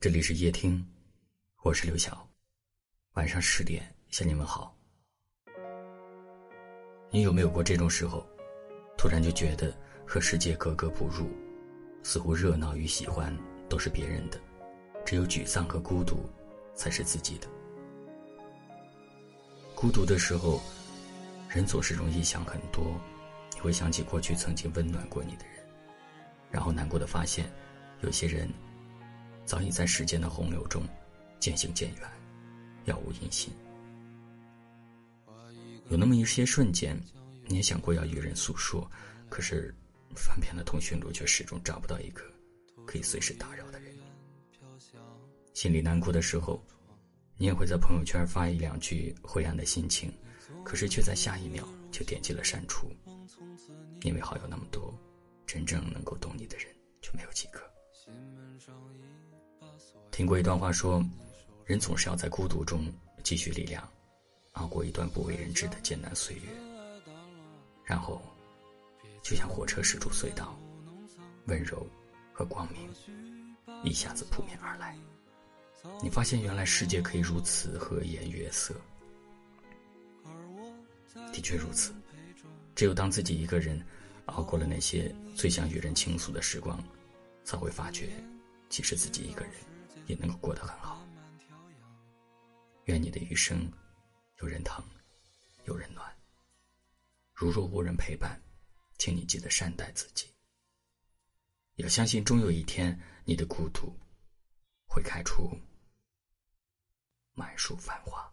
这里是夜听，我是刘晓。晚上十点向你们好。你有没有过这种时候，突然就觉得和世界格格不入，似乎热闹与喜欢都是别人的，只有沮丧和孤独才是自己的。孤独的时候，人总是容易想很多，你会想起过去曾经温暖过你的人，然后难过的发现，有些人早已在时间的洪流中渐行渐远，杳无音信。有那么一些瞬间，你也想过要与人诉说，可是翻遍了通讯录，却始终找不到一个可以随时打扰的人。心里难过的时候，你也会在朋友圈发一两句灰暗的心情，可是却在下一秒就点击了删除，因为好友那么多，真正能够懂你的人却没有几个。听过一段话说，人总是要在孤独中积蓄力量。熬过一段不为人知的艰难岁月，然后，就像火车驶出隧道，温柔和光明一下子扑面而来。你发现原来世界可以如此和颜悦色。的确如此，只有当自己一个人熬过了那些最想与人倾诉的时光，才会发觉，即使自己一个人也能够过得很好。愿你的余生。有人疼，有人暖。如若无人陪伴，请你记得善待自己。要相信，终有一天，你的孤独会开出满树繁花。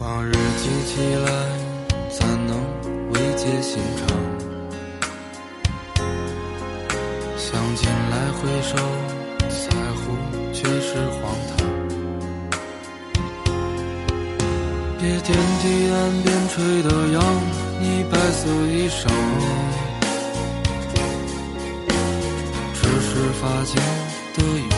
往日记起来，怎能慰藉心肠？想起来回首，在乎却是荒唐。别惦记岸边吹的扬，你白色衣裳，只是发间的雨。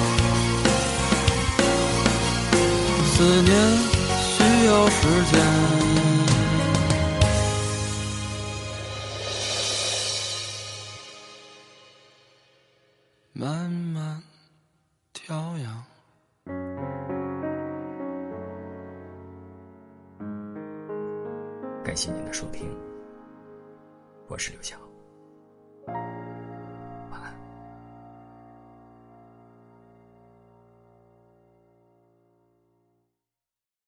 思念需要时间。慢慢调养。感谢您的收听，我是刘晓。